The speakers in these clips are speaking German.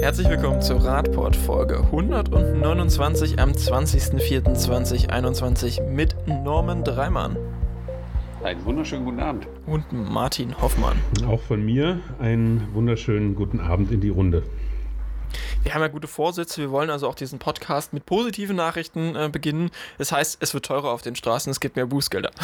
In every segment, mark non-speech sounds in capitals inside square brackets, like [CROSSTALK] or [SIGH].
Herzlich willkommen zur Radport Folge 129 am 20.04.2021 mit Norman Dreimann. Einen wunderschönen guten Abend. Und Martin Hoffmann. Auch von mir einen wunderschönen guten Abend in die Runde. Wir haben ja gute Vorsätze. Wir wollen also auch diesen Podcast mit positiven Nachrichten äh, beginnen. Das heißt, es wird teurer auf den Straßen, es gibt mehr Bußgelder. [LAUGHS]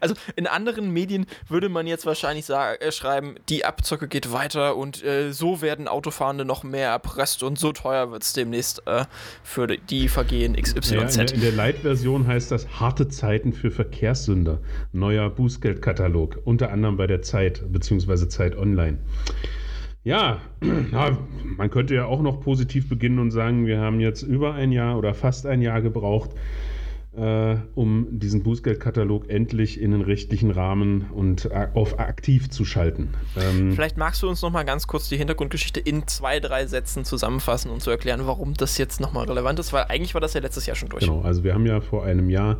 also in anderen Medien würde man jetzt wahrscheinlich sagen, äh, schreiben, die Abzocke geht weiter und äh, so werden Autofahrende noch mehr erpresst und so teuer wird es demnächst äh, für die Vergehen XYZ. Ja, in, der, der Light-Version heißt das harte Zeiten für Verkehrssünder. Neuer Bußgeldkatalog, unter anderem bei der Zeit bzw. Zeit Online. Ja, [CLEARS THROAT] ja, man könnte ja auch noch positiv beginnen und sagen, wir haben jetzt über ein Jahr oder fast ein Jahr gebraucht, äh, um diesen Bußgeldkatalog endlich in den rechtlichen Rahmen und auf aktiv zu schalten. Ähm, Vielleicht magst du uns noch mal ganz kurz die Hintergrundgeschichte in zwei, drei Sätzen zusammenfassen und zu erklären, warum das jetzt noch mal relevant ist, weil eigentlich war das ja letztes Jahr schon durch. Genau, also wir haben ja vor einem Jahr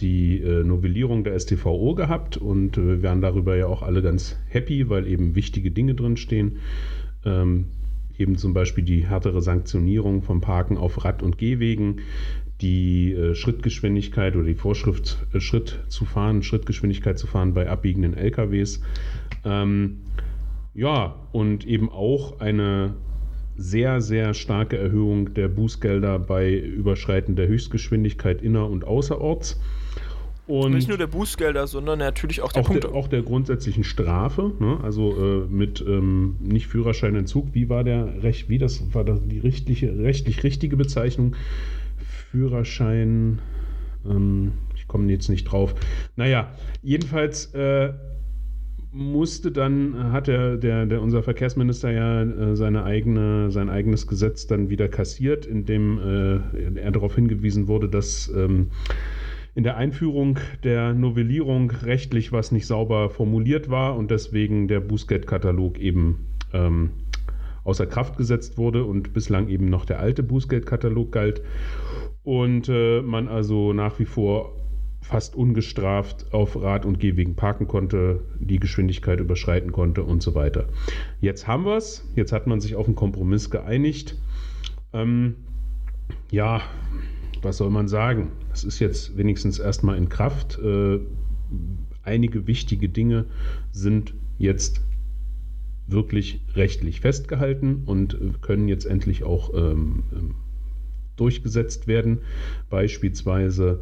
die äh, Novellierung der STVO gehabt und äh, wir waren darüber ja auch alle ganz happy, weil eben wichtige Dinge drinstehen. Ähm, eben zum Beispiel die härtere Sanktionierung vom Parken auf Rad- und Gehwegen, die äh, Schrittgeschwindigkeit oder die Vorschrift, äh, Schritt zu fahren, Schrittgeschwindigkeit zu fahren bei abbiegenden LKWs. Ähm, ja, und eben auch eine sehr, sehr starke Erhöhung der Bußgelder bei Überschreiten der Höchstgeschwindigkeit inner- und außerorts. Und Nicht nur der Bußgelder, sondern natürlich auch der auch Punkte. Der, auch der grundsätzlichen Strafe, ne? also äh, mit ähm, nicht Führerscheinentzug. Wie war der Recht, wie das war das die rechtliche, rechtlich richtige Bezeichnung? Führerschein, ähm, ich komme jetzt nicht drauf. Naja, jedenfalls äh, musste dann, hat der, der, der unser Verkehrsminister ja äh, seine eigene, sein eigenes Gesetz dann wieder kassiert, indem äh, er darauf hingewiesen wurde, dass ähm, in der Einführung der Novellierung rechtlich was nicht sauber formuliert war und deswegen der Bußgeldkatalog eben ähm, außer Kraft gesetzt wurde und bislang eben noch der alte Bußgeldkatalog galt und äh, man also nach wie vor fast ungestraft auf Rad- und Gehwegen parken konnte, die Geschwindigkeit überschreiten konnte und so weiter. Jetzt haben wir es, jetzt hat man sich auf einen Kompromiss geeinigt. Ähm, ja, was soll man sagen? Es ist jetzt wenigstens erstmal in Kraft. Äh, einige wichtige Dinge sind jetzt wirklich rechtlich festgehalten und können jetzt endlich auch ähm, ähm durchgesetzt werden. Beispielsweise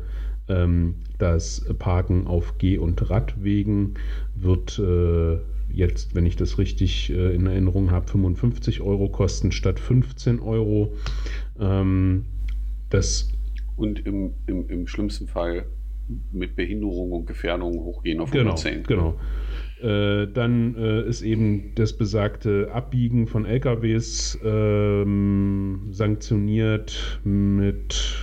ähm, das Parken auf Geh- und Radwegen wird äh, jetzt, wenn ich das richtig äh, in Erinnerung habe, 55 Euro kosten statt 15 Euro. Ähm, das und im, im, im schlimmsten Fall mit Behinderung und Gefährdung hochgehen auf genau, 110. Genau. Äh, dann äh, ist eben das besagte Abbiegen von LKWs ähm, sanktioniert mit,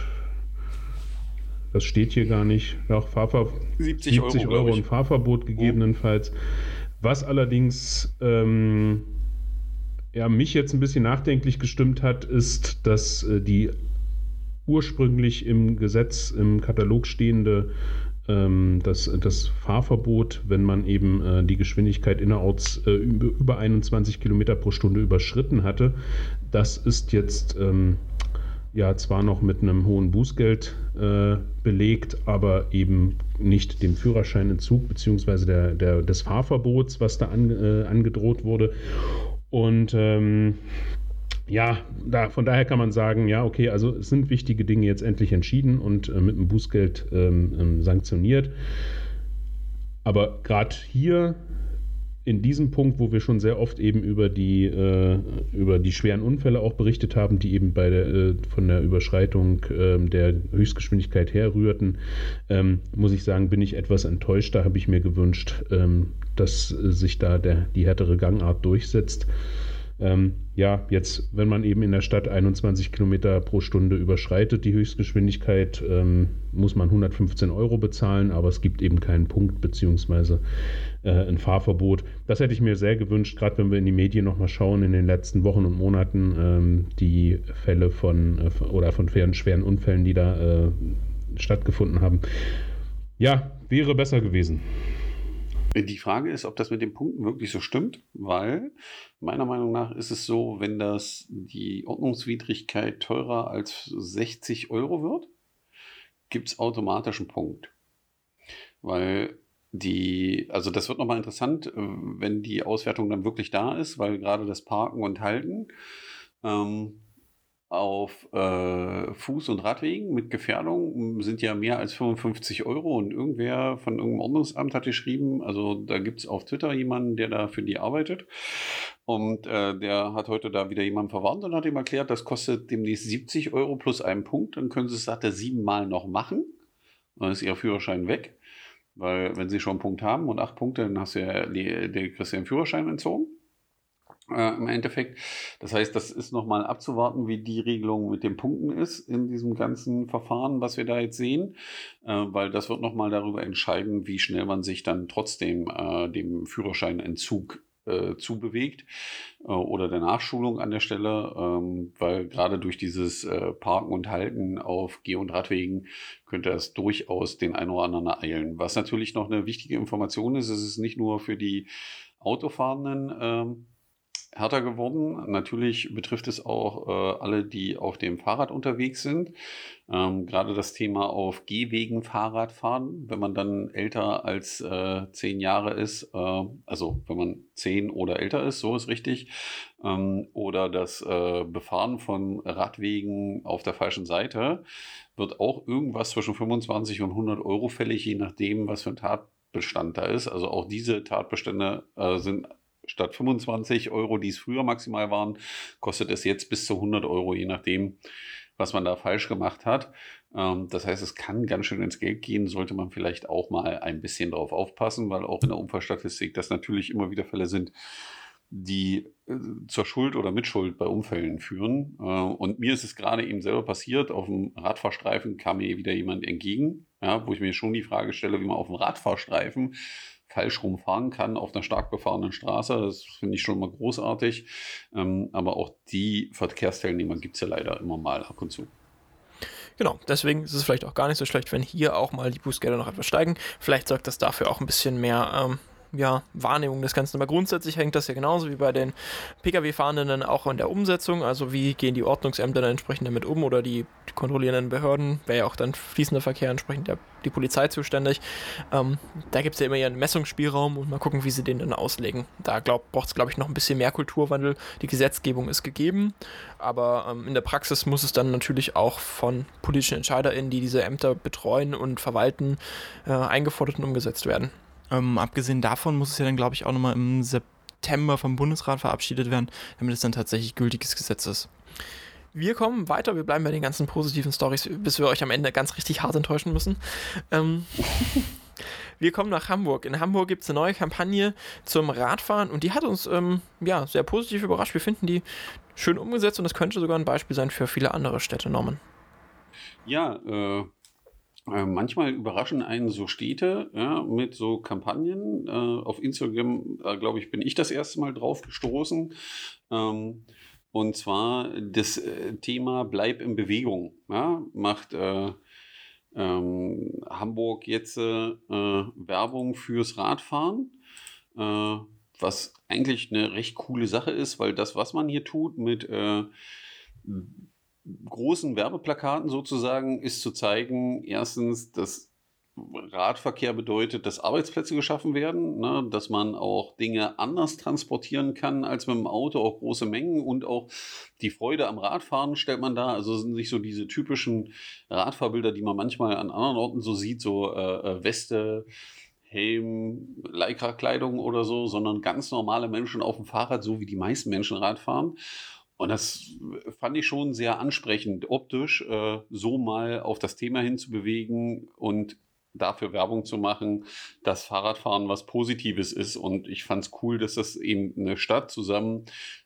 das steht hier gar nicht, auch Fahrver 70, 70 Euro, Euro und Fahrverbot gegebenenfalls. Was allerdings ähm, ja, mich jetzt ein bisschen nachdenklich gestimmt hat, ist, dass äh, die ursprünglich im Gesetz, im Katalog stehende ähm, das, das Fahrverbot, wenn man eben äh, die Geschwindigkeit innerorts äh, über 21 Kilometer pro Stunde überschritten hatte, das ist jetzt ähm, ja zwar noch mit einem hohen Bußgeld äh, belegt, aber eben nicht dem Führerscheinentzug bzw. Der, der, des Fahrverbots, was da an, äh, angedroht wurde. Und ähm, ja, da, von daher kann man sagen, ja, okay, also es sind wichtige Dinge jetzt endlich entschieden und äh, mit dem Bußgeld ähm, ähm, sanktioniert. Aber gerade hier in diesem Punkt, wo wir schon sehr oft eben über die, äh, über die schweren Unfälle auch berichtet haben, die eben bei der, äh, von der Überschreitung äh, der Höchstgeschwindigkeit herrührten, ähm, muss ich sagen, bin ich etwas enttäuscht. Da habe ich mir gewünscht, ähm, dass sich da der, die härtere Gangart durchsetzt. Ähm, ja, jetzt, wenn man eben in der Stadt 21 Kilometer pro Stunde überschreitet, die Höchstgeschwindigkeit, ähm, muss man 115 Euro bezahlen, aber es gibt eben keinen Punkt beziehungsweise äh, ein Fahrverbot. Das hätte ich mir sehr gewünscht, gerade wenn wir in die Medien nochmal schauen, in den letzten Wochen und Monaten, ähm, die Fälle von äh, oder von schweren, schweren Unfällen, die da äh, stattgefunden haben. Ja, wäre besser gewesen. Die Frage ist, ob das mit den Punkten wirklich so stimmt, weil meiner Meinung nach ist es so, wenn das die Ordnungswidrigkeit teurer als 60 Euro wird, gibt es automatisch einen Punkt. Weil die, also das wird nochmal interessant, äh, wenn die Auswertung dann wirklich da ist, weil gerade das Parken und Halten ähm, auf äh, Fuß- und Radwegen mit Gefährdung sind ja mehr als 55 Euro. Und irgendwer von irgendeinem Ordnungsamt hat geschrieben, also da gibt es auf Twitter jemanden, der da für die arbeitet. Und äh, der hat heute da wieder jemanden verwarnt und hat ihm erklärt, das kostet demnächst 70 Euro plus einen Punkt, dann können sie es, sagt er, siebenmal noch machen, dann ist ihr Führerschein weg, weil wenn sie schon einen Punkt haben und acht Punkte, dann hast du ja die, die kriegst du den Führerschein entzogen äh, im Endeffekt. Das heißt, das ist nochmal abzuwarten, wie die Regelung mit den Punkten ist in diesem ganzen Verfahren, was wir da jetzt sehen, äh, weil das wird nochmal darüber entscheiden, wie schnell man sich dann trotzdem äh, dem Führerscheinentzug äh, zubewegt äh, oder der Nachschulung an der Stelle, ähm, weil gerade durch dieses äh, Parken und Halten auf Geh- und Radwegen könnte das durchaus den einen oder anderen ereilen. Was natürlich noch eine wichtige Information ist, ist es nicht nur für die Autofahrenden ähm, härter geworden. Natürlich betrifft es auch äh, alle, die auf dem Fahrrad unterwegs sind. Ähm, Gerade das Thema auf Gehwegen Fahrrad fahren, wenn man dann älter als äh, zehn Jahre ist, äh, also wenn man zehn oder älter ist, so ist richtig, ähm, oder das äh, Befahren von Radwegen auf der falschen Seite, wird auch irgendwas zwischen 25 und 100 Euro fällig, je nachdem, was für ein Tatbestand da ist. Also auch diese Tatbestände äh, sind statt 25 Euro, die es früher maximal waren, kostet es jetzt bis zu 100 Euro, je nachdem, was man da falsch gemacht hat. Ähm, das heißt, es kann ganz schön ins Geld gehen, sollte man vielleicht auch mal ein bisschen darauf aufpassen, weil auch in der Unfallstatistik das natürlich immer wieder Fälle sind, die äh, zur Schuld oder Mitschuld bei Unfällen führen. Äh, und mir ist es gerade eben selber passiert, auf dem Radfahrstreifen kam mir wieder jemand entgegen, ja, wo ich mir schon die Frage stelle, wie man auf dem Radfahrstreifen falsch rumfahren kann auf einer stark befahrenen Straße. Das finde ich schon mal großartig. Ähm, aber auch die Verkehrsteilnehmer gibt es ja leider immer mal ab und zu. Genau, deswegen ist es vielleicht auch gar nicht so schlecht, wenn hier auch mal die Bußgelder noch etwas steigen. Vielleicht sorgt das dafür auch ein bisschen mehr ähm, ja, Wahrnehmung des Ganzen. Aber grundsätzlich hängt das ja genauso wie bei den Pkw-Fahrenden auch in der Umsetzung. Also wie gehen die Ordnungsämter dann entsprechend damit um oder die, die kontrollierenden Behörden, wäre ja auch dann fließender Verkehr entsprechend der, die Polizei zuständig. Ähm, da gibt es ja immer ihren Messungsspielraum und mal gucken, wie sie den dann auslegen. Da braucht es, glaube ich, noch ein bisschen mehr Kulturwandel. Die Gesetzgebung ist gegeben, aber ähm, in der Praxis muss es dann natürlich auch von politischen EntscheiderInnen, die diese Ämter betreuen und verwalten, äh, eingefordert und umgesetzt werden. Ähm, abgesehen davon muss es ja dann, glaube ich, auch nochmal im September vom Bundesrat verabschiedet werden, damit es dann tatsächlich gültiges Gesetz ist. Wir kommen weiter, wir bleiben bei den ganzen positiven Stories, bis wir euch am Ende ganz richtig hart enttäuschen müssen. Ähm, [LAUGHS] wir kommen nach Hamburg. In Hamburg gibt es eine neue Kampagne zum Radfahren und die hat uns ähm, ja, sehr positiv überrascht. Wir finden die schön umgesetzt und das könnte sogar ein Beispiel sein für viele andere Städte, Norman. Ja, äh, äh, manchmal überraschen einen so Städte ja, mit so Kampagnen. Äh, auf Instagram, äh, glaube ich, bin ich das erste Mal drauf gestoßen. Ähm, und zwar das äh, Thema Bleib in Bewegung. Ja, macht äh, ähm, Hamburg jetzt Werbung fürs Radfahren. was eigentlich eine recht coole Sache ist, weil das, was man hier tut mit großen Werbeplakaten sozusagen ist zu zeigen, erstens, dass Radverkehr bedeutet, dass Arbeitsplätze geschaffen werden, ne, dass man auch Dinge anders transportieren kann als mit dem Auto, auch große Mengen und auch die Freude am Radfahren stellt man da. Also sind nicht so diese typischen Radfahrbilder, die man manchmal an anderen Orten so sieht, so äh, äh Weste, Helm, Lycra-Kleidung oder so, sondern ganz normale Menschen auf dem Fahrrad, so wie die meisten Menschen Rad fahren. Und das fand ich schon sehr ansprechend, optisch äh, so mal auf das Thema hinzubewegen und dafür Werbung zu machen, dass Fahrradfahren was Positives ist. Und ich fand es cool, dass das eben eine Stadt zusammen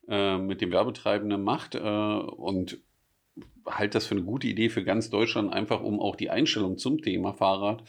äh, mit dem Werbetreibenden macht äh, und halt das für eine gute Idee für ganz Deutschland, einfach um auch die Einstellung zum Thema Fahrrad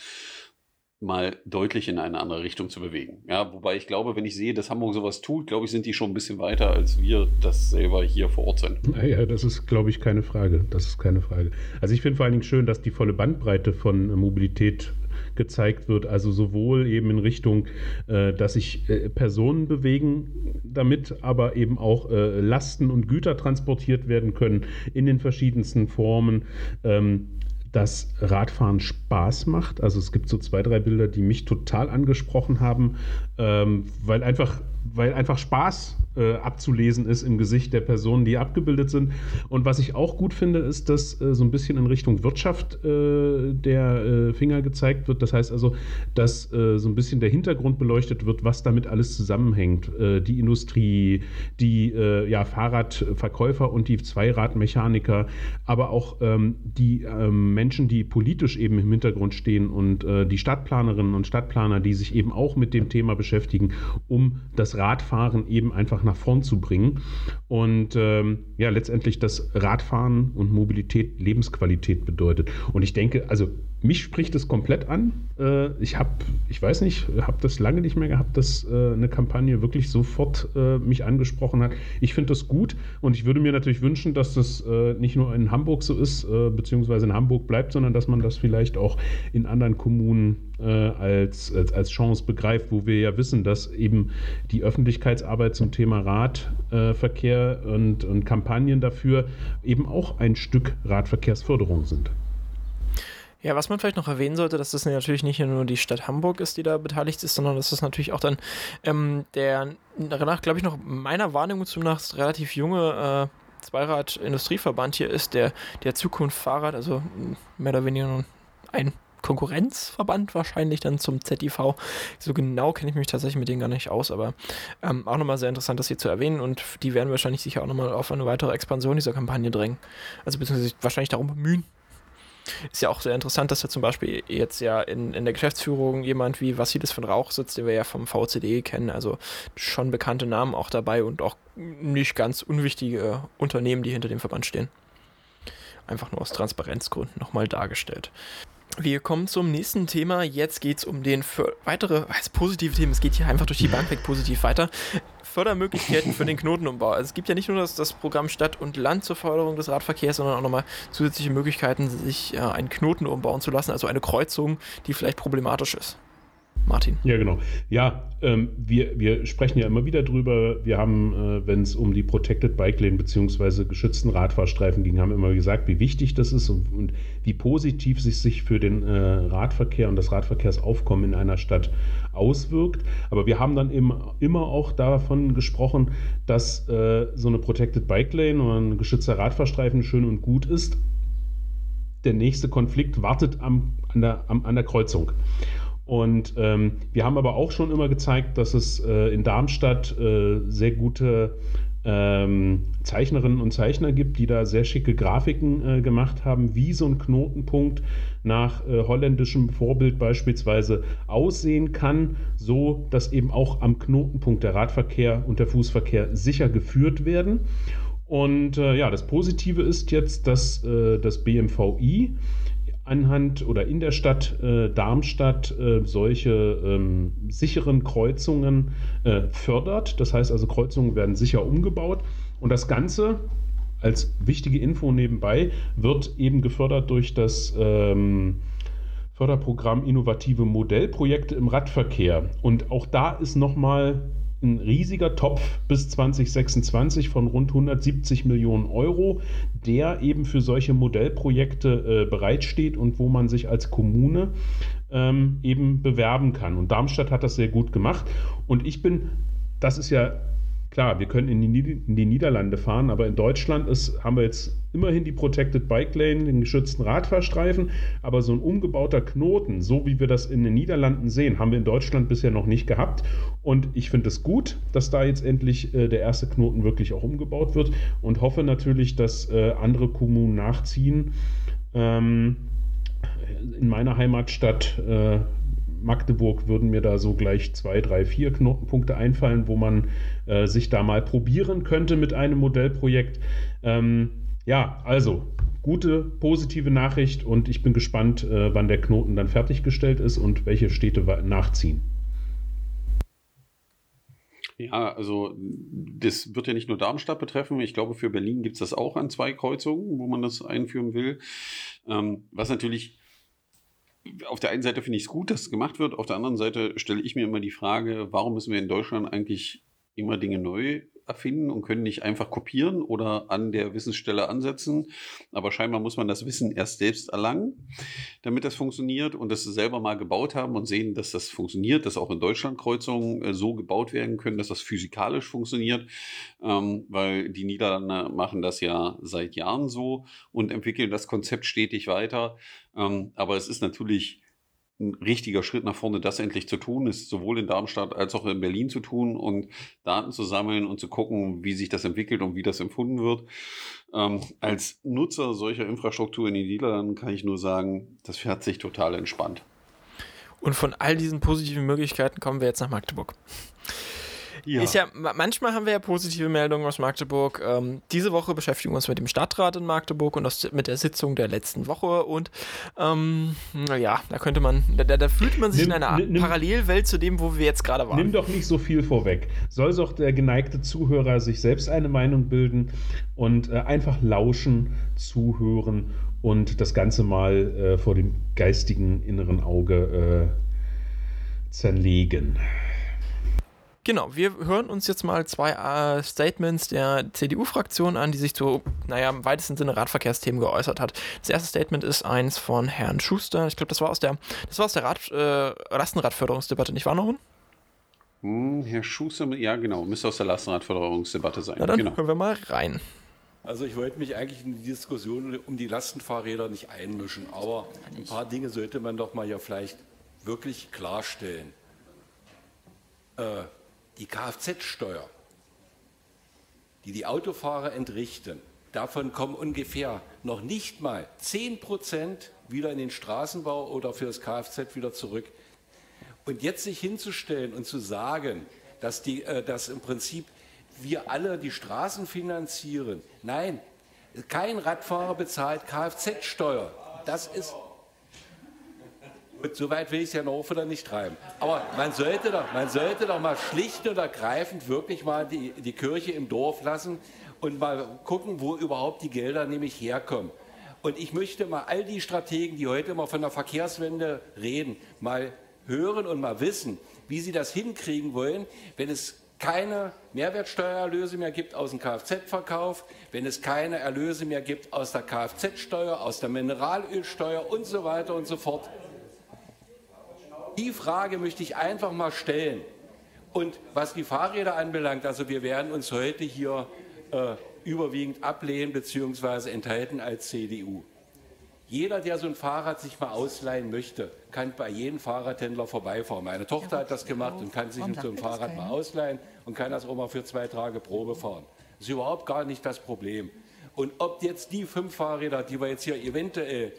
mal deutlich in eine andere Richtung zu bewegen. Ja, wobei ich glaube, wenn ich sehe, dass Hamburg sowas tut, glaube ich, sind die schon ein bisschen weiter, als wir das selber hier vor Ort sind. Naja, das ist, glaube ich, keine Frage. Das ist keine Frage. Also ich finde vor allen Dingen schön, dass die volle Bandbreite von Mobilität gezeigt wird. Also sowohl eben in Richtung, äh, dass sich äh, Personen bewegen damit, aber eben auch äh, Lasten und Güter transportiert werden können in den verschiedensten Formen. Ähm, dass Radfahren Spaß macht. Also es gibt so zwei, drei Bilder, die mich total angesprochen haben, ähm, weil einfach weil einfach Spaß äh, abzulesen ist im Gesicht der Personen, die abgebildet sind. Und was ich auch gut finde, ist, dass äh, so ein bisschen in Richtung Wirtschaft äh, der äh, Finger gezeigt wird. Das heißt also, dass äh, so ein bisschen der Hintergrund beleuchtet wird, was damit alles zusammenhängt. Äh, die Industrie, die ja, Fahrradverkäufer und die Zweiradmechaniker, aber auch ähm, die ähm, Menschen, die politisch eben im Hintergrund stehen und die Stadtplanerinnen und Stadtplaner, die sich eben auch mit dem Thema beschäftigen, um das Radfahren eben einfach nach vorn zu bringen. Und ähm, ja, letztendlich das Radfahren und Mobilität Lebensqualität bedeutet. Und ich denke, also mich spricht es komplett an. Äh, ich habe, ich weiß nicht, habe das lange nicht mehr gehabt, dass äh, eine Kampagne wirklich sofort äh, mich angesprochen hat. Ich finde das gut und ich würde mir natürlich wünschen, dass das nicht nur in Hamburg so ist, beziehungsweise in Hamburg bleibt, sondern dass man das vielleicht auch in anderen Kommunen als, als, als Chance begreift, wo wir ja wissen, dass eben die Öffentlichkeitsarbeit zum Thema Radverkehr und, und Kampagnen dafür eben auch ein Stück Radverkehrsförderung sind. Ja, was man vielleicht noch erwähnen sollte, dass das natürlich nicht nur die Stadt Hamburg ist, die da beteiligt ist, sondern dass das natürlich auch dann ähm, der, danach glaube ich noch meiner Wahrnehmung zumindest relativ junge äh, Zweirad-Industrieverband hier ist, der, der Zukunft Fahrrad, also mehr oder weniger ein Konkurrenzverband wahrscheinlich dann zum ZIV. So genau kenne ich mich tatsächlich mit denen gar nicht aus, aber ähm, auch nochmal sehr interessant, das hier zu erwähnen und die werden wahrscheinlich sicher auch nochmal auf eine weitere Expansion dieser Kampagne drängen. Also beziehungsweise wahrscheinlich darum bemühen, ist ja auch sehr interessant, dass da zum Beispiel jetzt ja in, in der Geschäftsführung jemand wie Vassilis von Rauch sitzt, den wir ja vom VCD kennen, also schon bekannte Namen auch dabei und auch nicht ganz unwichtige Unternehmen, die hinter dem Verband stehen. Einfach nur aus Transparenzgründen nochmal dargestellt. Wir kommen zum nächsten Thema. Jetzt geht es um den für weitere, positive Themen, es geht hier einfach durch die Bank weg positiv weiter. Fördermöglichkeiten für den Knotenumbau. Also es gibt ja nicht nur das, das Programm Stadt und Land zur Förderung des Radverkehrs, sondern auch nochmal zusätzliche Möglichkeiten, sich äh, einen Knoten umbauen zu lassen, also eine Kreuzung, die vielleicht problematisch ist. Martin. Ja, genau. Ja, ähm, wir, wir sprechen ja immer wieder drüber. Wir haben, äh, wenn es um die Protected Bike Lane bzw. geschützten Radfahrstreifen ging, haben immer gesagt, wie wichtig das ist und, und wie positiv sich sich für den äh, Radverkehr und das Radverkehrsaufkommen in einer Stadt auswirkt. Aber wir haben dann eben immer auch davon gesprochen, dass äh, so eine Protected Bike Lane oder ein geschützter Radfahrstreifen schön und gut ist. Der nächste Konflikt wartet am, an, der, am, an der Kreuzung. Und ähm, wir haben aber auch schon immer gezeigt, dass es äh, in Darmstadt äh, sehr gute ähm, Zeichnerinnen und Zeichner gibt, die da sehr schicke Grafiken äh, gemacht haben, wie so ein Knotenpunkt nach äh, holländischem Vorbild beispielsweise aussehen kann, so dass eben auch am Knotenpunkt der Radverkehr und der Fußverkehr sicher geführt werden. Und äh, ja, das Positive ist jetzt, dass äh, das BMVI anhand oder in der Stadt äh, Darmstadt äh, solche ähm, sicheren Kreuzungen äh, fördert. Das heißt also, Kreuzungen werden sicher umgebaut und das Ganze als wichtige Info nebenbei wird eben gefördert durch das ähm, Förderprogramm Innovative Modellprojekte im Radverkehr. Und auch da ist nochmal ein riesiger Topf bis 2026 von rund 170 Millionen Euro, der eben für solche Modellprojekte äh, bereitsteht und wo man sich als Kommune ähm, eben bewerben kann. Und Darmstadt hat das sehr gut gemacht. Und ich bin, das ist ja Klar, wir können in die, in die, Niederlande fahren, aber in Deutschland ist, haben wir jetzt immerhin die Protected Bike Lane, den geschützten Radfahrstreifen, aber so ein umgebauter Knoten, so wie wir das in den Niederlanden sehen, haben wir in Deutschland bisher noch nicht gehabt. Und ich finde es gut, dass da jetzt endlich äh, der erste Knoten wirklich auch umgebaut wird und hoffe natürlich, dass äh, andere Kommunen nachziehen. Ähm, in meiner Heimatstadt äh, Magdeburg würden mir da so gleich zwei, drei, vier Knotenpunkte einfallen, wo man äh, sich da mal probieren könnte mit einem Modellprojekt. Ähm, ja, also gute, positive Nachricht und ich bin gespannt, äh, wann der Knoten dann fertiggestellt ist und welche Städte nachziehen. Ja, also das wird ja nicht nur Darmstadt betreffen. Ich glaube, für Berlin gibt es das auch an zwei Kreuzungen, wo man das einführen will. Ähm, was natürlich auf der einen Seite finde ich es gut, dass es gemacht wird, auf der anderen Seite stelle ich mir immer die Frage, warum müssen wir in Deutschland eigentlich immer Dinge neu erfinden und können nicht einfach kopieren oder an der Wissensstelle ansetzen. Aber scheinbar muss man das Wissen erst selbst erlangen, damit das funktioniert und das selber mal gebaut haben und sehen, dass das funktioniert, dass auch in Deutschland Kreuzungen äh, so gebaut werden können, dass das physikalisch funktioniert, ähm, weil die Niederlande machen das ja seit Jahren so und entwickeln das Konzept stetig weiter. Ähm, aber es ist natürlich ein richtiger Schritt nach vorne, das endlich zu tun, ist sowohl in Darmstadt als auch in Berlin zu tun und Daten zu sammeln und zu gucken, wie sich das entwickelt und wie das empfunden wird. Ähm, als Nutzer solcher Infrastruktur in den Niederlanden kann ich nur sagen, das fährt sich total entspannt. Und von all diesen positiven Möglichkeiten kommen wir jetzt nach Magdeburg. Ja. Ist ja, manchmal haben wir ja positive Meldungen aus Magdeburg. Ähm, diese Woche beschäftigen wir uns mit dem Stadtrat in Magdeburg und aus, mit der Sitzung der letzten Woche. Und ähm, ja, da könnte man, da, da fühlt man sich nimm, in einer nimm, Parallelwelt zu dem, wo wir jetzt gerade waren. Nimm doch nicht so viel vorweg. Soll doch der geneigte Zuhörer sich selbst eine Meinung bilden und äh, einfach lauschen, zuhören und das Ganze mal äh, vor dem geistigen inneren Auge äh, zerlegen. Genau, wir hören uns jetzt mal zwei äh, Statements der CDU-Fraktion an, die sich zu, naja, im weitesten Sinne Radverkehrsthemen geäußert hat. Das erste Statement ist eins von Herrn Schuster. Ich glaube, das war aus der, das war aus der Rad, äh, Lastenradförderungsdebatte, nicht wahr, Norun? Hm, Herr Schuster, ja genau, müsste aus der Lastenradförderungsdebatte sein. Na dann genau. hören wir mal rein. Also ich wollte mich eigentlich in die Diskussion um die Lastenfahrräder nicht einmischen, aber ein paar Dinge sollte man doch mal hier vielleicht wirklich klarstellen. Äh, die Kfz-Steuer, die die Autofahrer entrichten, davon kommen ungefähr noch nicht mal 10 Prozent wieder in den Straßenbau oder für das Kfz wieder zurück. Und jetzt sich hinzustellen und zu sagen, dass, die, äh, dass im Prinzip wir alle die Straßen finanzieren. Nein, kein Radfahrer bezahlt Kfz-Steuer. Das ist so weit will ich es ja noch wieder nicht treiben. Aber man sollte, doch, man sollte doch mal schlicht und ergreifend wirklich mal die, die Kirche im Dorf lassen und mal gucken, wo überhaupt die Gelder nämlich herkommen. Und ich möchte mal all die Strategen, die heute immer von der Verkehrswende reden, mal hören und mal wissen, wie sie das hinkriegen wollen, wenn es keine Mehrwertsteuererlöse mehr gibt aus dem Kfz-Verkauf, wenn es keine Erlöse mehr gibt aus der Kfz-Steuer, aus der Mineralölsteuer und so weiter und so fort. Die Frage möchte ich einfach mal stellen. Und was die Fahrräder anbelangt, also wir werden uns heute hier äh, überwiegend ablehnen bzw. enthalten als CDU. Jeder, der so ein Fahrrad sich mal ausleihen möchte, kann bei jedem Fahrradhändler vorbeifahren. Meine Tochter hat das gemacht und kann sich so ein Fahrrad mal ausleihen und kann das auch mal für zwei Tage Probe fahren. Das ist überhaupt gar nicht das Problem. Und ob jetzt die fünf Fahrräder, die wir jetzt hier eventuell,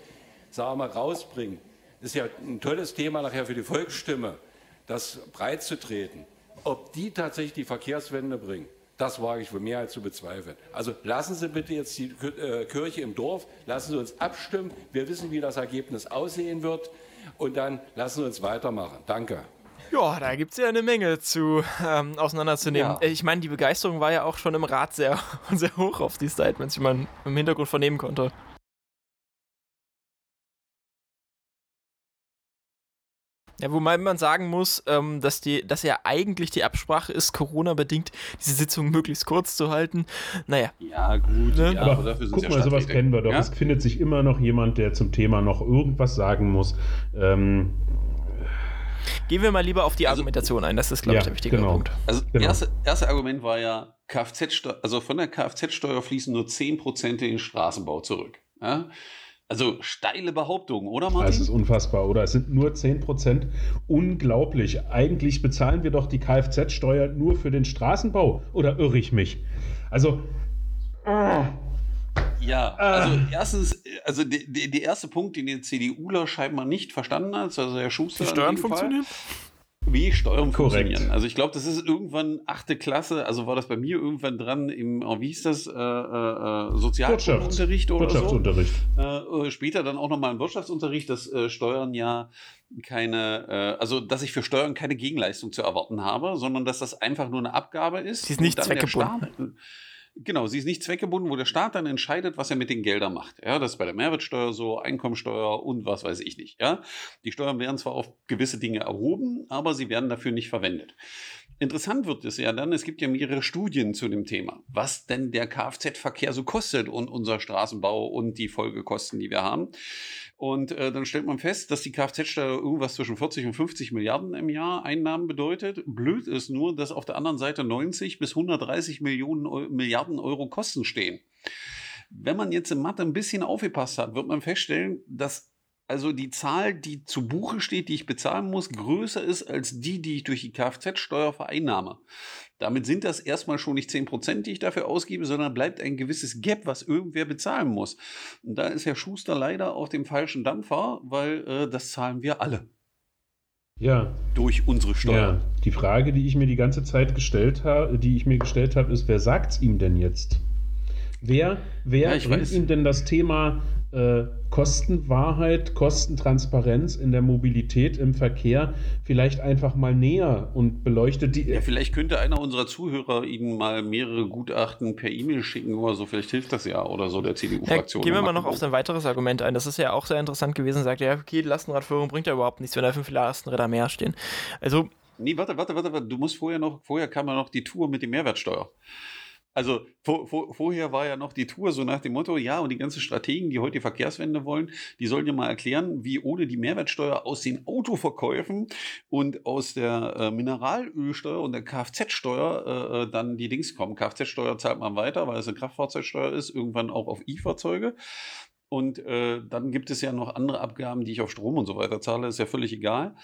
sagen wir, rausbringen, ist ja ein tolles Thema nachher für die Volksstimme, das breit zu treten. Ob die tatsächlich die Verkehrswende bringen, das wage ich für mehr als zu bezweifeln. Also lassen Sie bitte jetzt die äh, Kirche im Dorf, lassen Sie uns abstimmen. Wir wissen, wie das Ergebnis aussehen wird. Und dann lassen Sie uns weitermachen. Danke. Ja, da gibt es ja eine Menge zu ähm, auseinanderzunehmen. Ja. Ich meine, die Begeisterung war ja auch schon im Rat sehr, [LAUGHS] sehr hoch auf die Statements, wie man im Hintergrund vernehmen konnte. Ja, wobei man sagen muss, ähm, dass, die, dass ja eigentlich die Absprache ist, Corona-bedingt diese Sitzung möglichst kurz zu halten. Naja. Ja, gut. Ne? Ja, aber, aber guck ja mal, sowas kennen wir doch. Ja? Es findet sich immer noch jemand, der zum Thema noch irgendwas sagen muss. Ähm, Gehen wir mal lieber auf die also, Argumentation ein. Das ist, glaube ich, der wichtige genau. Punkt. Also, genau. erste, erste Argument war ja, Kfz also von der Kfz-Steuer fließen nur 10% in den Straßenbau zurück. Ja? Also steile Behauptung, oder Martin? Das ist unfassbar, oder? Es sind nur 10%. Unglaublich. Eigentlich bezahlen wir doch die Kfz-Steuer nur für den Straßenbau. Oder irre ich mich? Also. Äh, ja, also erstens, also der, der erste Punkt, den der CDUler scheinbar nicht verstanden hat, also Herr Schuster. Die Steuern funktionieren? Wie Steuern Korrekt. funktionieren. Also ich glaube, das ist irgendwann achte Klasse, also war das bei mir irgendwann dran im, oh, wie hieß das, äh, äh, Sozialunterricht oder Wirtschaftsunterricht. so. Äh, später dann auch nochmal im Wirtschaftsunterricht, dass äh, Steuern ja keine, äh, also dass ich für Steuern keine Gegenleistung zu erwarten habe, sondern dass das einfach nur eine Abgabe ist. Die ist nicht zweckgebunden Genau, sie ist nicht zweckgebunden, wo der Staat dann entscheidet, was er mit den Geldern macht. Ja, das ist bei der Mehrwertsteuer so, Einkommensteuer und was weiß ich nicht. Ja, die Steuern werden zwar auf gewisse Dinge erhoben, aber sie werden dafür nicht verwendet. Interessant wird es ja dann, es gibt ja mehrere Studien zu dem Thema, was denn der Kfz-Verkehr so kostet und unser Straßenbau und die Folgekosten, die wir haben. Und äh, dann stellt man fest, dass die Kfz-Steuer irgendwas zwischen 40 und 50 Milliarden im Jahr Einnahmen bedeutet. Blöd ist nur, dass auf der anderen Seite 90 bis 130 Millionen, Milliarden Euro Kosten stehen. Wenn man jetzt in Mathe ein bisschen aufgepasst hat, wird man feststellen, dass also die Zahl, die zu Buche steht, die ich bezahlen muss, größer ist als die, die ich durch die Kfz-Steuer vereinnahme. Damit sind das erstmal schon nicht 10%, die ich dafür ausgebe, sondern bleibt ein gewisses Gap, was irgendwer bezahlen muss. Und da ist Herr Schuster leider auf dem falschen Dampfer, weil äh, das zahlen wir alle. Ja. Durch unsere Steuer. Ja. Die Frage, die ich mir die ganze Zeit gestellt habe, die ich mir gestellt habe, ist, wer sagt es ihm denn jetzt? Wer, wer ja, bringt ihm denn das Thema äh, Kostenwahrheit, Kostentransparenz in der Mobilität im Verkehr vielleicht einfach mal näher und beleuchtet die. Ja, vielleicht könnte einer unserer Zuhörer Ihnen mal mehrere Gutachten per E-Mail schicken oder so. Vielleicht hilft das ja oder so der CDU-Fraktion. Ja, gehen wir mal noch auf sein weiteres Argument ein. Das ist ja auch sehr interessant gewesen. Sagt ja, okay, die Lastenradführung bringt ja überhaupt nichts, wenn da fünf Lastenräder mehr stehen. Also. Nee, warte, warte, warte, warte. Du musst vorher noch, vorher kam ja noch die Tour mit der Mehrwertsteuer. Also vor, vor, vorher war ja noch die Tour so nach dem Motto, ja, und die ganzen Strategen, die heute die Verkehrswende wollen, die sollen ja mal erklären, wie ohne die Mehrwertsteuer aus den Autoverkäufen und aus der äh, Mineralölsteuer und der Kfz-Steuer äh, äh, dann die Dings kommen. Kfz-Steuer zahlt man weiter, weil es eine Kraftfahrzeugsteuer ist, irgendwann auch auf E-Fahrzeuge. Und äh, dann gibt es ja noch andere Abgaben, die ich auf Strom und so weiter zahle, ist ja völlig egal.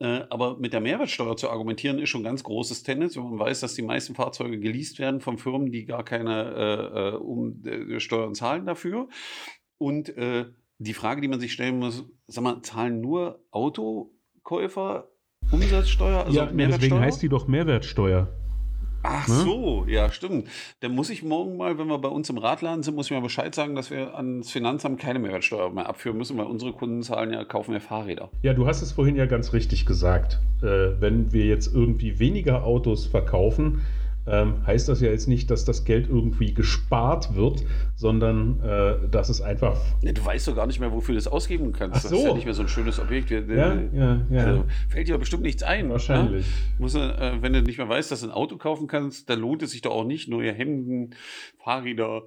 Äh, aber mit der Mehrwertsteuer zu argumentieren, ist schon ganz großes Tennis, wenn man weiß, dass die meisten Fahrzeuge geleast werden von Firmen, die gar keine äh, äh um, äh, Steuern zahlen dafür. Und äh, die Frage, die man sich stellen muss, sag mal, zahlen nur Autokäufer Umsatzsteuer? Also ja, deswegen heißt die doch Mehrwertsteuer. Ach ne? so, ja, stimmt. Dann muss ich morgen mal, wenn wir bei uns im Radladen sind, muss ich mal Bescheid sagen, dass wir ans Finanzamt keine Mehrwertsteuer mehr abführen müssen, weil unsere Kunden zahlen ja, kaufen ja Fahrräder. Ja, du hast es vorhin ja ganz richtig gesagt. Äh, wenn wir jetzt irgendwie weniger Autos verkaufen, ähm, heißt das ja jetzt nicht, dass das Geld irgendwie gespart wird, sondern äh, dass es einfach. Ja, du weißt doch gar nicht mehr, wofür du das ausgeben kannst. Ach so. Das ist ja nicht mehr so ein schönes Objekt. Ja, ja, ja. Also, fällt dir bestimmt nichts ein. Ne? Wahrscheinlich. Ne? Muss, äh, wenn du nicht mehr weißt, dass du ein Auto kaufen kannst, dann lohnt es sich doch auch nicht, neue Hemden, Fahrräder,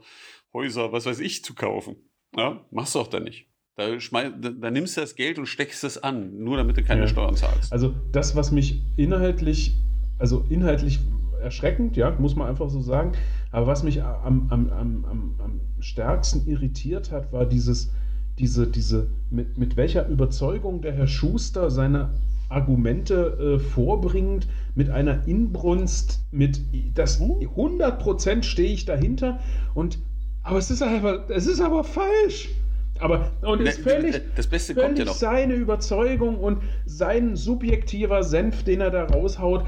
Häuser, was weiß ich, zu kaufen. Ja? Machst du auch dann nicht. Da, schmeiß, da, da, nimmst du das Geld und steckst es an, nur damit du keine ja. Steuern zahlst. Also das, was mich inhaltlich, also inhaltlich erschreckend, ja, muss man einfach so sagen. Aber was mich am, am, am, am stärksten irritiert hat, war dieses, diese, diese, mit, mit welcher Überzeugung der Herr Schuster seine Argumente äh, vorbringt, mit einer Inbrunst, mit das 100% stehe ich dahinter und aber es ist aber, es ist aber falsch. Aber und ist völlig, das Beste völlig kommt ja noch. seine Überzeugung und sein subjektiver Senf, den er da raushaut.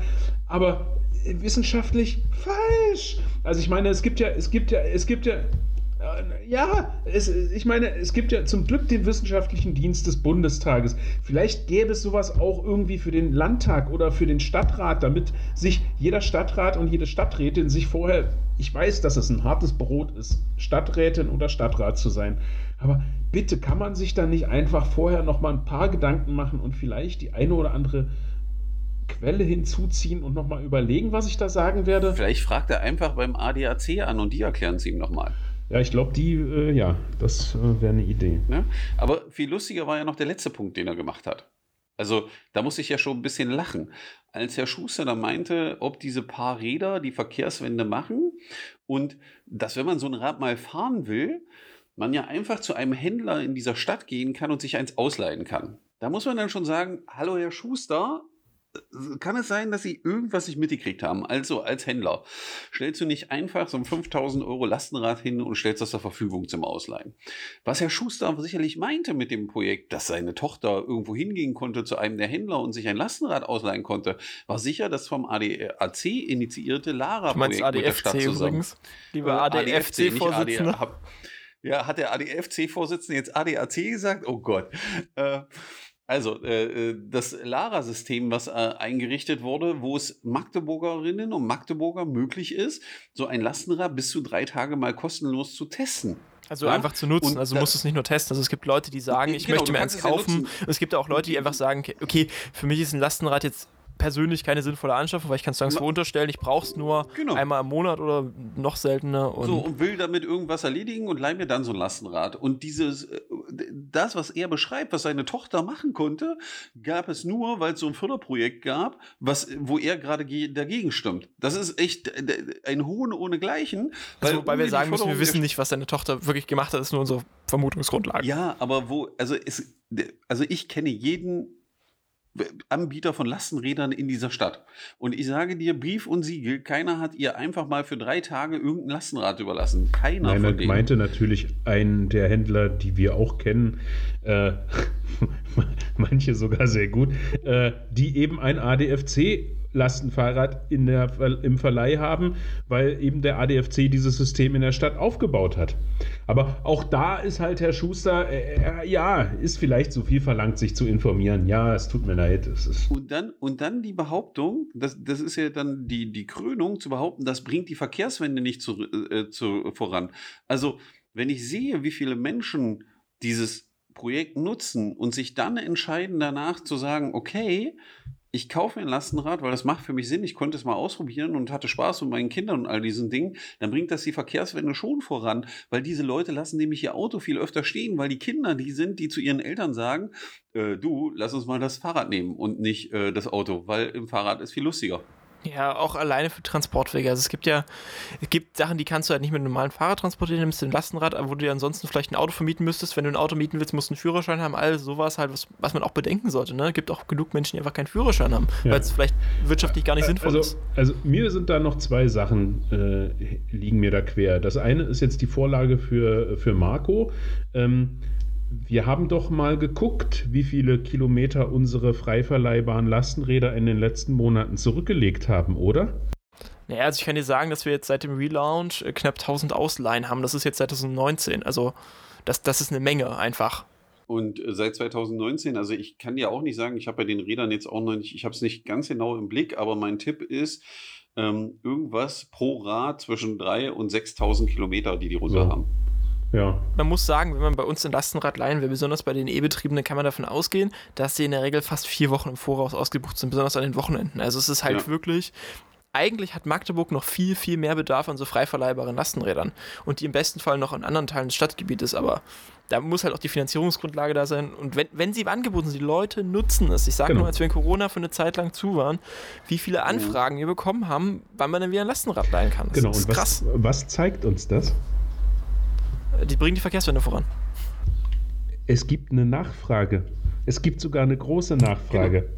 Aber wissenschaftlich falsch. Also ich meine, es gibt ja, es gibt ja, es gibt ja, äh, ja, es, ich meine, es gibt ja zum Glück den wissenschaftlichen Dienst des Bundestages. Vielleicht gäbe es sowas auch irgendwie für den Landtag oder für den Stadtrat, damit sich jeder Stadtrat und jede Stadträtin sich vorher, ich weiß, dass es ein hartes Brot ist, Stadträtin oder Stadtrat zu sein, aber bitte kann man sich da nicht einfach vorher noch mal ein paar Gedanken machen und vielleicht die eine oder andere Quelle hinzuziehen und nochmal überlegen, was ich da sagen werde. Vielleicht fragt er einfach beim ADAC an und die erklären es ihm nochmal. Ja, ich glaube, die, äh, ja, das äh, wäre eine Idee. Ja? Aber viel lustiger war ja noch der letzte Punkt, den er gemacht hat. Also, da muss ich ja schon ein bisschen lachen. Als Herr Schuster da meinte, ob diese paar Räder die Verkehrswende machen und dass, wenn man so ein Rad mal fahren will, man ja einfach zu einem Händler in dieser Stadt gehen kann und sich eins ausleihen kann. Da muss man dann schon sagen, hallo Herr Schuster, kann es sein, dass sie irgendwas nicht mitgekriegt haben? Also als Händler stellst du nicht einfach so ein 5000 Euro Lastenrad hin und stellst das zur Verfügung zum Ausleihen. Was Herr Schuster sicherlich meinte mit dem Projekt, dass seine Tochter irgendwo hingehen konnte zu einem der Händler und sich ein Lastenrad ausleihen konnte, war sicher das vom ADAC initiierte Lara-Projekt mit der Stadt zusammen. Übrigens, lieber äh, ADFC-Vorsitzender. Ja, hat der ADFC-Vorsitzende jetzt ADAC gesagt? Oh Gott. Äh, Also, äh, äh, das Lara-System, was äh, eingerichtet wurde, wo es Magdeburgerinnen und Magdeburger möglich ist, so ein Lastenrad bis zu drei Tage mal kostenlos zu testen. Also ja? einfach zu nutzen. Und also du musst es nicht nur testen. Also es gibt Leute, die sagen, ich genau, möchte mir eins kaufen. Ja es gibt auch Leute, die einfach sagen, okay, für mich ist ein Lastenrad jetzt persönlich keine sinnvolle Anschaffung, weil ich kann es nirgendwo unterstellen. Ich brauche es nur genau. einmal im Monat oder noch seltener. Und so, und will damit irgendwas erledigen und leih mir dann so ein Lastenrad. Und dieses, äh, das, was er beschreibt, was seine Tochter machen konnte, gab es nur, weil es so ein Förderprojekt gab, was, wo er gerade dagegen stimmt. Das ist echt äh, ein Hohn ohne Gleichen. Also, wobei wir sagen müssen, wir wissen nicht, was seine Tochter wirklich gemacht hat, das ist nur unsere Vermutungsgrundlage. Ja, aber wo, also, es, also ich kenne jeden Anbieter von Lastenrädern in dieser Stadt. Und ich sage dir, Brief und Siegel, keiner hat ihr einfach mal für drei Tage irgendein Lastenrad überlassen. Keiner Nein, von denen. meinte natürlich einen der Händler, die wir auch kennen, äh, [LAUGHS] manche sogar sehr gut, äh, die eben ein ADFC Lastenfahrrad in der, im Verleih haben, weil eben der ADFC dieses System in der Stadt aufgebaut hat. Aber auch da ist halt Herr Schuster, äh, äh, ja, ist vielleicht zu viel verlangt, sich zu informieren. Ja, es tut mir leid. und, dann, und dann die Behauptung, das, das ist ja dann die, die Krönung, zu behaupten, das bringt die Verkehrswende nicht zu, äh, zu, voran. Also, wenn ich sehe, wie viele Menschen dieses Projekt nutzen und sich dann entscheiden danach zu sagen, okay, ich kaufe mir ein Lastenrad, weil das macht für mich Sinn. Ich konnte es mal ausprobieren und hatte Spaß mit meinen Kindern und all diesen Dingen. Dann bringt das die Verkehrswende schon voran, weil diese Leute lassen nämlich ihr Auto viel öfter stehen, weil die Kinder die sind, die zu ihren Eltern sagen, äh, du, lass uns mal das Fahrrad nehmen und nicht äh, das Auto, weil im Fahrrad ist viel lustiger. Ja, auch alleine für Transportwege. Also es gibt ja, es gibt Sachen, die kannst du halt nicht mit einem normalen Fahrrad transportieren, nimmst du ein Lastenrad, wo du dir ansonsten vielleicht ein Auto vermieten müsstest. Wenn du ein Auto mieten willst, musst du einen Führerschein haben. All sowas halt, was, was man auch bedenken sollte. Ne? Es gibt auch genug Menschen, die einfach keinen Führerschein haben, ja. weil es vielleicht wirtschaftlich gar nicht sinnvoll also, ist. Also mir sind da noch zwei Sachen, äh, liegen mir da quer. Das eine ist jetzt die Vorlage für, für Marco. Ähm, wir haben doch mal geguckt, wie viele Kilometer unsere frei verleihbaren Lastenräder in den letzten Monaten zurückgelegt haben, oder? Naja, also ich kann dir sagen, dass wir jetzt seit dem Relaunch äh, knapp 1000 Ausleihen haben. Das ist jetzt seit 2019. Also das, das ist eine Menge einfach. Und äh, seit 2019, also ich kann dir auch nicht sagen, ich habe bei den Rädern jetzt auch noch nicht, ich habe es nicht ganz genau im Blick, aber mein Tipp ist, ähm, irgendwas pro Rad zwischen 3.000 und 6.000 Kilometer, die die runter ja. haben. Ja. Man muss sagen, wenn man bei uns ein Lastenrad leihen will, besonders bei den E-Betriebenen, kann man davon ausgehen, dass sie in der Regel fast vier Wochen im Voraus ausgebucht sind, besonders an den Wochenenden. Also es ist halt ja. wirklich, eigentlich hat Magdeburg noch viel, viel mehr Bedarf an so frei verleihbaren Lastenrädern und die im besten Fall noch in anderen Teilen des Stadtgebietes, aber da muss halt auch die Finanzierungsgrundlage da sein und wenn, wenn sie angeboten sind, die Leute nutzen es. Ich sage genau. nur, als wir in Corona für eine Zeit lang zu waren, wie viele mhm. Anfragen wir bekommen haben, wann man dann wieder ein Lastenrad leihen kann. Das genau, und was, was zeigt uns das? Die bringen die Verkehrswende voran. Es gibt eine Nachfrage. Es gibt sogar eine große Nachfrage. Genau.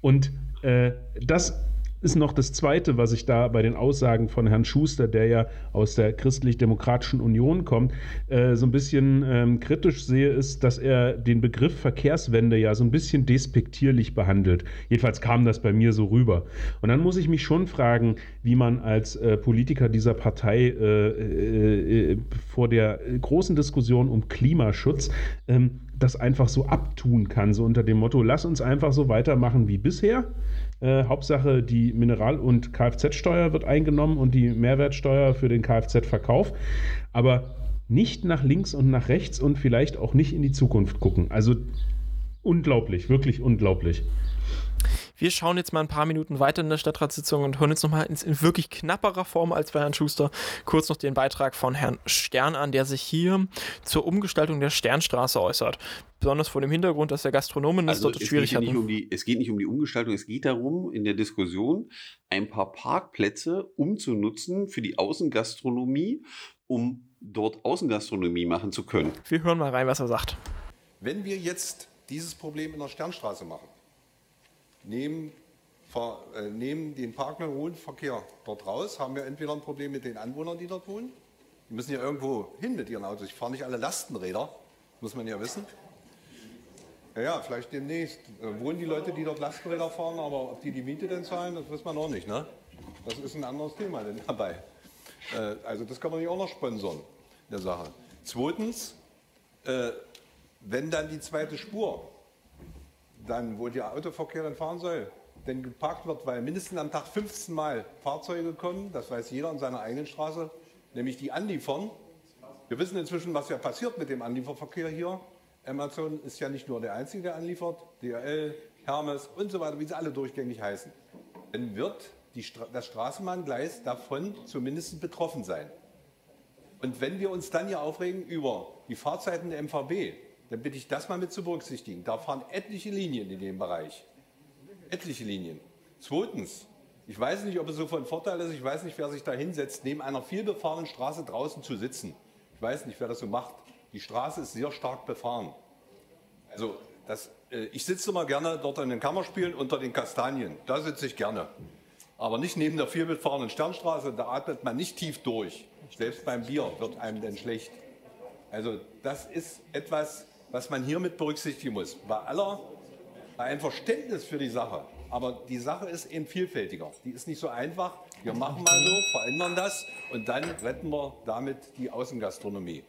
Und äh, das ist noch das Zweite, was ich da bei den Aussagen von Herrn Schuster, der ja aus der Christlich-Demokratischen Union kommt, äh, so ein bisschen ähm, kritisch sehe, ist, dass er den Begriff Verkehrswende ja so ein bisschen despektierlich behandelt. Jedenfalls kam das bei mir so rüber. Und dann muss ich mich schon fragen, wie man als äh, Politiker dieser Partei äh, äh, äh vor der großen Diskussion um Klimaschutz ähm, das einfach so abtun kann, so unter dem Motto, lass uns einfach so weitermachen wie bisher. Äh, Hauptsache, die Mineral- und Kfz-Steuer wird eingenommen und die Mehrwertsteuer für den Kfz-Verkauf. Aber nicht nach links und nach rechts und vielleicht auch nicht in die Zukunft gucken. Also unglaublich, wirklich unglaublich. Wir schauen jetzt mal ein paar Minuten weiter in der Stadtratssitzung und hören jetzt nochmal in, in wirklich knapperer Form als bei Herrn Schuster kurz noch den Beitrag von Herrn Stern an, der sich hier zur Umgestaltung der Sternstraße äußert. Besonders vor dem Hintergrund, dass der Gastronomen also dort schwierig hat. Um es geht nicht um die Umgestaltung, es geht darum, in der Diskussion ein paar Parkplätze umzunutzen für die Außengastronomie, um dort Außengastronomie machen zu können. Wir hören mal rein, was er sagt. Wenn wir jetzt dieses Problem in der Sternstraße machen, nehmen, fahr, äh, nehmen den Park- und Wohnverkehr dort raus, haben wir entweder ein Problem mit den Anwohnern, die dort wohnen. Die müssen ja irgendwo hin mit ihren Autos. Ich fahre nicht alle Lastenräder, muss man ja wissen. Ja, ja, vielleicht demnächst. Äh, wohnen die Leute, die dort Lastenräder fahren, aber ob die die Miete denn zahlen, das wissen wir noch nicht. Ne? Das ist ein anderes Thema denn dabei. Äh, also das kann man nicht auch noch sponsern, der Sache. Zweitens, äh, wenn dann die zweite Spur dann, wo der Autoverkehr dann fahren soll, denn geparkt wird, weil mindestens am Tag 15 Mal Fahrzeuge kommen, das weiß jeder in seiner eigenen Straße, nämlich die anliefern. Wir wissen inzwischen, was ja passiert mit dem Anlieferverkehr hier. Amazon ist ja nicht nur der Einzige, der anliefert, DRL, Hermes und so weiter, wie sie alle durchgängig heißen. Dann wird Stra das Straßenbahngleis davon zumindest betroffen sein. Und wenn wir uns dann hier aufregen über die Fahrzeiten der MVB, dann bitte ich das mal mit zu berücksichtigen. Da fahren etliche Linien in dem Bereich. Etliche Linien. Zweitens, ich weiß nicht, ob es so von Vorteil ist, ich weiß nicht, wer sich da hinsetzt, neben einer vielbefahrenen Straße draußen zu sitzen. Ich weiß nicht, wer das so macht. Die Straße ist sehr stark befahren. Also, das, äh, ich sitze immer gerne dort in den Kammerspielen unter den Kastanien. Da sitze ich gerne. Aber nicht neben der vielbefahrenen Sternstraße, da atmet man nicht tief durch. Selbst beim Bier wird einem denn schlecht. Also das ist etwas, was man hiermit berücksichtigen muss. Bei aller, bei einem Verständnis für die Sache. Aber die Sache ist eben vielfältiger. Die ist nicht so einfach. Wir machen mal so, verändern das und dann retten wir damit die Außengastronomie.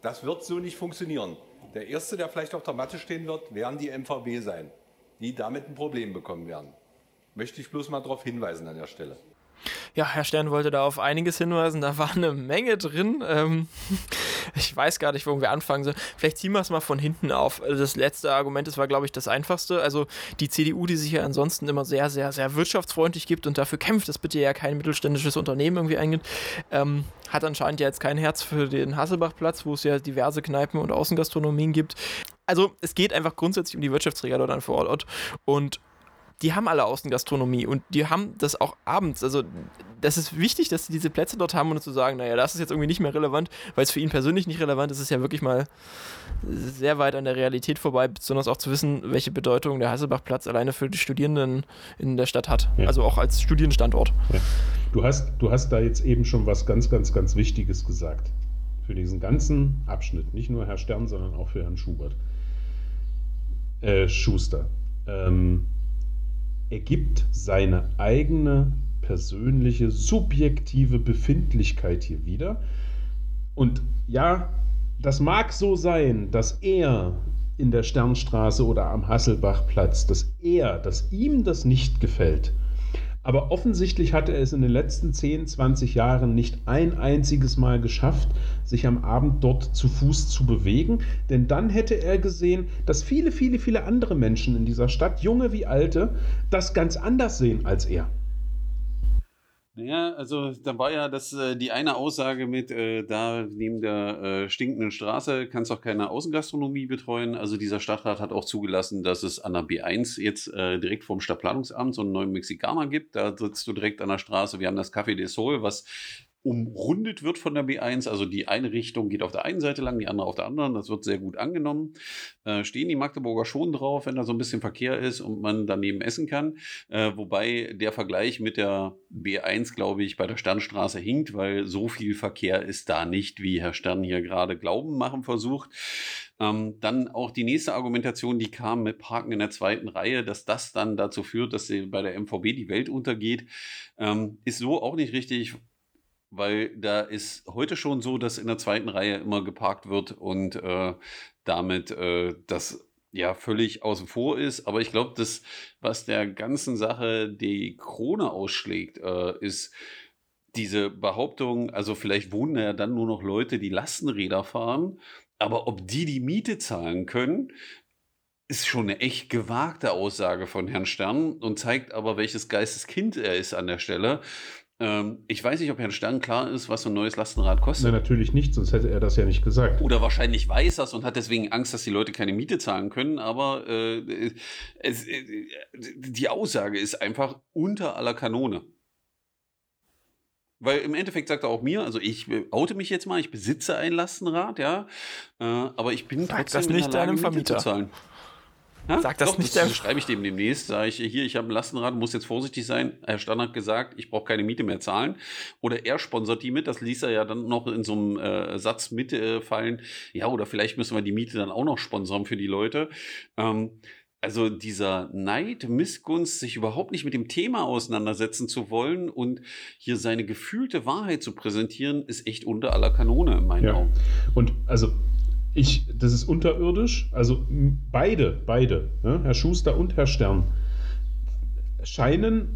Das wird so nicht funktionieren. Der Erste, der vielleicht auf der Matte stehen wird, werden die MVB sein, die damit ein Problem bekommen werden. Möchte ich bloß mal darauf hinweisen an der Stelle. Ja, Herr Stern wollte da auf einiges hinweisen. Da war eine Menge drin. Ähm, ich weiß gar nicht, wo wir anfangen sollen. Vielleicht ziehen wir es mal von hinten auf. Also das letzte Argument, das war, glaube ich, das einfachste. Also die CDU, die sich ja ansonsten immer sehr, sehr, sehr wirtschaftsfreundlich gibt und dafür kämpft, dass bitte ja kein mittelständisches Unternehmen irgendwie eingeht, ähm, hat anscheinend ja jetzt kein Herz für den Hasselbachplatz, wo es ja diverse Kneipen und Außengastronomien gibt. Also es geht einfach grundsätzlich um die Wirtschaftsträger dort vor Ort. Und die haben alle Außengastronomie und die haben das auch abends. Also das ist wichtig, dass sie diese Plätze dort haben und zu sagen, naja, das ist jetzt irgendwie nicht mehr relevant, weil es für ihn persönlich nicht relevant ist, ist ja wirklich mal sehr weit an der Realität vorbei, besonders auch zu wissen, welche Bedeutung der Hasselbachplatz alleine für die Studierenden in der Stadt hat. Ja. Also auch als Studienstandort. Ja. Du, hast, du hast da jetzt eben schon was ganz, ganz, ganz Wichtiges gesagt. Für diesen ganzen Abschnitt. Nicht nur Herr Stern, sondern auch für Herrn Schubert. Äh, Schuster. Ähm, er gibt seine eigene persönliche, subjektive Befindlichkeit hier wieder. Und ja, das mag so sein, dass er in der Sternstraße oder am Hasselbachplatz, dass er, dass ihm das nicht gefällt. Aber offensichtlich hat er es in den letzten 10, 20 Jahren nicht ein einziges Mal geschafft, sich am Abend dort zu Fuß zu bewegen. Denn dann hätte er gesehen, dass viele, viele, viele andere Menschen in dieser Stadt, junge wie alte, das ganz anders sehen als er. Naja, also da war ja das äh, die eine Aussage mit, äh, da neben der äh, stinkenden Straße kannst auch keine Außengastronomie betreuen. Also dieser Stadtrat hat auch zugelassen, dass es an der B1 jetzt äh, direkt vom Stadtplanungsamt so einen neuen Mexikaner gibt. Da sitzt du direkt an der Straße. Wir haben das Café de Sol, was umrundet wird von der B1. Also die eine Richtung geht auf der einen Seite lang, die andere auf der anderen. Das wird sehr gut angenommen. Äh, stehen die Magdeburger schon drauf, wenn da so ein bisschen Verkehr ist und man daneben essen kann. Äh, wobei der Vergleich mit der B1, glaube ich, bei der Sternstraße hinkt, weil so viel Verkehr ist da nicht, wie Herr Stern hier gerade Glauben machen versucht. Ähm, dann auch die nächste Argumentation, die kam mit Parken in der zweiten Reihe, dass das dann dazu führt, dass bei der MVB die Welt untergeht, ähm, ist so auch nicht richtig weil da ist heute schon so, dass in der zweiten Reihe immer geparkt wird und äh, damit äh, das ja völlig außen vor ist. Aber ich glaube, das, was der ganzen Sache die Krone ausschlägt, äh, ist diese Behauptung, also vielleicht wohnen ja dann nur noch Leute, die Lastenräder fahren, aber ob die die Miete zahlen können, ist schon eine echt gewagte Aussage von Herrn Stern und zeigt aber, welches Geisteskind er ist an der Stelle. Ähm, ich weiß nicht, ob Herrn Stern klar ist, was so ein neues Lastenrad kostet. Nein, natürlich nicht, sonst hätte er das ja nicht gesagt. Oder wahrscheinlich weiß er es und hat deswegen Angst, dass die Leute keine Miete zahlen können. Aber äh, es, äh, die Aussage ist einfach unter aller Kanone. Weil im Endeffekt sagt er auch mir, also ich oute mich jetzt mal, ich besitze ein Lastenrad, ja, äh, aber ich bin Sag trotzdem das nicht in der Lage, deinem Vermieter. zu zahlen. Ha? Sag das Doch, nicht. Das schreibe ich dem demnächst. Sage ich, hier, ich habe ein Lastenrad, muss jetzt vorsichtig sein. Herr Stern hat gesagt, ich brauche keine Miete mehr zahlen. Oder er sponsert die mit. Das ließ er ja dann noch in so einem äh, Satz mitfallen. Äh, ja, oder vielleicht müssen wir die Miete dann auch noch sponsern für die Leute. Ähm, also dieser Neid, Missgunst, sich überhaupt nicht mit dem Thema auseinandersetzen zu wollen und hier seine gefühlte Wahrheit zu präsentieren, ist echt unter aller Kanone in meinen ja. Augen. Und also ich, das ist unterirdisch. Also beide, beide, ne? Herr Schuster und Herr Stern, scheinen,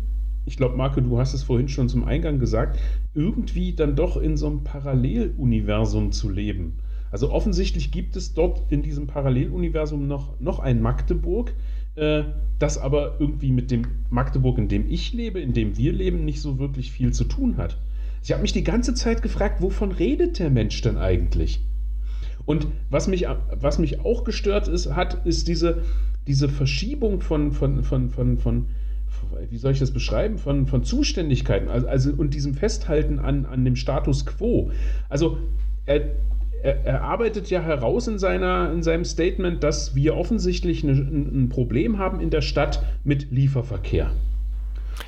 ich glaube, Marco, du hast es vorhin schon zum Eingang gesagt, irgendwie dann doch in so einem Paralleluniversum zu leben. Also offensichtlich gibt es dort in diesem Paralleluniversum noch, noch ein Magdeburg, äh, das aber irgendwie mit dem Magdeburg, in dem ich lebe, in dem wir leben, nicht so wirklich viel zu tun hat. Ich habe mich die ganze Zeit gefragt, wovon redet der Mensch denn eigentlich? Und was mich, was mich auch gestört ist, hat, ist diese, diese Verschiebung von, von, von, von, von, wie soll ich das beschreiben, von, von Zuständigkeiten also, also und diesem Festhalten an, an dem Status quo. Also er, er, er arbeitet ja heraus in, seiner, in seinem Statement, dass wir offensichtlich eine, ein Problem haben in der Stadt mit Lieferverkehr.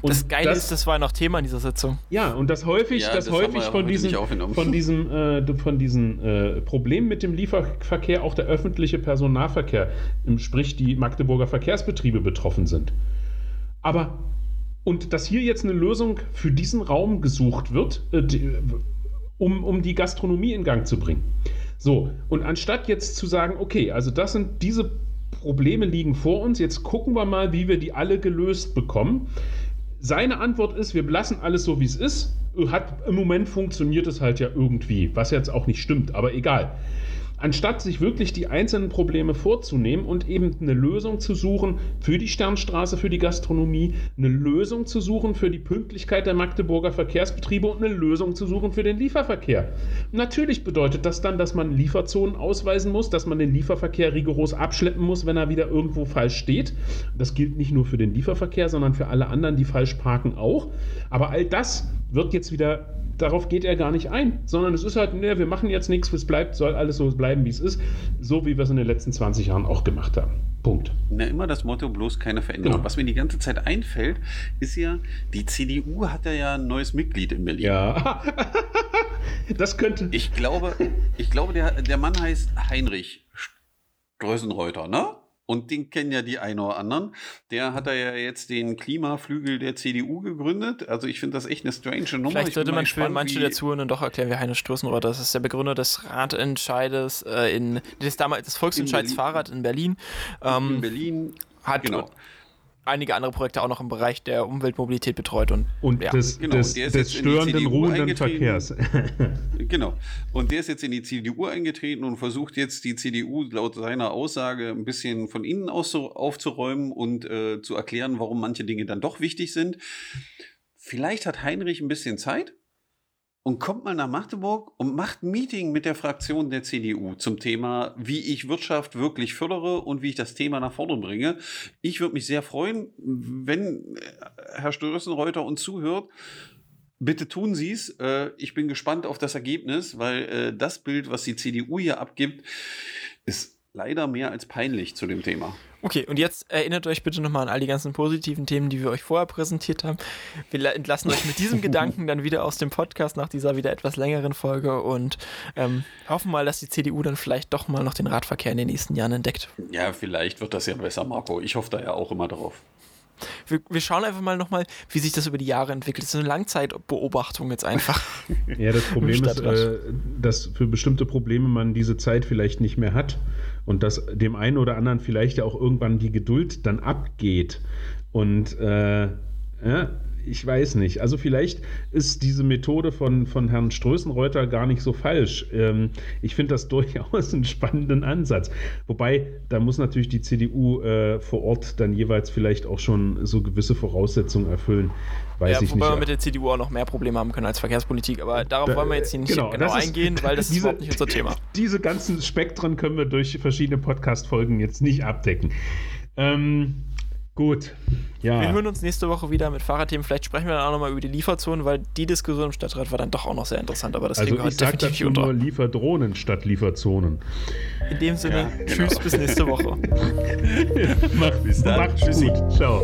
Und das Geile das, ist, das war noch Thema in dieser Sitzung. Ja, und das häufig, ja, das, das häufig von, diesen, von diesem, äh, von diesem äh, Problem mit dem Lieferverkehr auch der öffentliche Personennahverkehr, sprich die Magdeburger Verkehrsbetriebe betroffen sind. Aber und dass hier jetzt eine Lösung für diesen Raum gesucht wird, äh, die, um, um die Gastronomie in Gang zu bringen. So, und anstatt jetzt zu sagen, okay, also das sind diese Probleme liegen vor uns, jetzt gucken wir mal, wie wir die alle gelöst bekommen, seine Antwort ist, wir lassen alles so, wie es ist. Hat, Im Moment funktioniert es halt ja irgendwie, was jetzt auch nicht stimmt, aber egal anstatt sich wirklich die einzelnen Probleme vorzunehmen und eben eine Lösung zu suchen für die Sternstraße, für die Gastronomie, eine Lösung zu suchen für die Pünktlichkeit der Magdeburger Verkehrsbetriebe und eine Lösung zu suchen für den Lieferverkehr. Natürlich bedeutet das dann, dass man Lieferzonen ausweisen muss, dass man den Lieferverkehr rigoros abschleppen muss, wenn er wieder irgendwo falsch steht. Das gilt nicht nur für den Lieferverkehr, sondern für alle anderen, die falsch parken auch. Aber all das wird jetzt wieder darauf geht er gar nicht ein, sondern es ist halt, ne, wir machen jetzt nichts, es bleibt, soll alles so bleiben, wie es ist, so wie wir es in den letzten 20 Jahren auch gemacht haben. Punkt. Na, immer das Motto, bloß keine Veränderung. Genau. Was mir die ganze Zeit einfällt, ist ja, die CDU hat ja ein neues Mitglied in Berlin. Ja. [LAUGHS] das könnte. Ich glaube, ich glaube der, der Mann heißt Heinrich Strösenreuter, ne? Und den kennen ja die einen oder anderen. Der hat ja jetzt den Klimaflügel der CDU gegründet. Also ich finde das echt eine strange Nummer. Vielleicht sollte man für manche der Zuhörenden doch erklären, wer Heine Stoßenrohr Das ist der Begründer des Ratentscheides äh, in des damals des Volksentscheids in Fahrrad in Berlin. Ähm, in Berlin. Hat genau einige andere Projekte auch noch im Bereich der Umweltmobilität betreut und, und ja. des, genau. des, des störenden, ruhenden Verkehrs. [LAUGHS] [LAUGHS] genau. Und der ist jetzt in die CDU eingetreten und versucht jetzt die CDU laut seiner Aussage ein bisschen von innen aus aufzuräumen und äh, zu erklären, warum manche Dinge dann doch wichtig sind. Vielleicht hat Heinrich ein bisschen Zeit und kommt mal nach Magdeburg und macht ein Meeting mit der Fraktion der CDU zum Thema, wie ich Wirtschaft wirklich fördere und wie ich das Thema nach vorne bringe. Ich würde mich sehr freuen, wenn äh, Herr Störenreuter uns zuhört. Bitte tun Sie es. Äh, ich bin gespannt auf das Ergebnis, weil äh, das Bild, was die CDU hier abgibt, ist leider mehr als peinlich zu dem Thema. Okay, und jetzt erinnert euch bitte nochmal an all die ganzen positiven Themen, die wir euch vorher präsentiert haben. Wir entlassen euch mit diesem [LAUGHS] Gedanken dann wieder aus dem Podcast nach dieser wieder etwas längeren Folge und ähm, hoffen mal, dass die CDU dann vielleicht doch mal noch den Radverkehr in den nächsten Jahren entdeckt. Ja, vielleicht wird das ja besser, Marco. Ich hoffe da ja auch immer drauf. Wir, wir, schauen einfach mal nochmal, wie sich das über die Jahre entwickelt. Das ist eine Langzeitbeobachtung jetzt einfach. [LAUGHS] ja, das Problem ist, äh, dass für bestimmte Probleme man diese Zeit vielleicht nicht mehr hat und dass dem einen oder anderen vielleicht ja auch irgendwann die Geduld dann abgeht. Und äh, ja, ich weiß nicht. Also vielleicht ist diese Methode von, von Herrn Strößenreuter gar nicht so falsch. Ähm, ich finde das [LAUGHS] durchaus einen spannenden Ansatz. Wobei, da muss natürlich die CDU äh, vor Ort dann jeweils vielleicht auch schon so gewisse Voraussetzungen erfüllen. Weiß ja, ich wobei nicht. wir mit der CDU auch noch mehr Probleme haben können als Verkehrspolitik. Aber darauf da, wollen wir jetzt hier nicht genau, genau eingehen, weil das diese, ist überhaupt nicht unser Thema. [LAUGHS] Diese ganzen Spektren können wir durch verschiedene Podcast-Folgen jetzt nicht abdecken. Ähm, Gut. Ja. Wir hören uns nächste Woche wieder mit Fahrradthemen. Vielleicht sprechen wir dann auch nochmal über die Lieferzonen, weil die Diskussion im Stadtrat war dann doch auch noch sehr interessant. Aber das also kriegen wir heute definitiv dazu unter. nur Lieferdrohnen statt Lieferzonen. In dem Sinne, ja, genau. tschüss, bis nächste Woche. [LAUGHS] ja, macht, bis dann. Macht's gut. Ciao.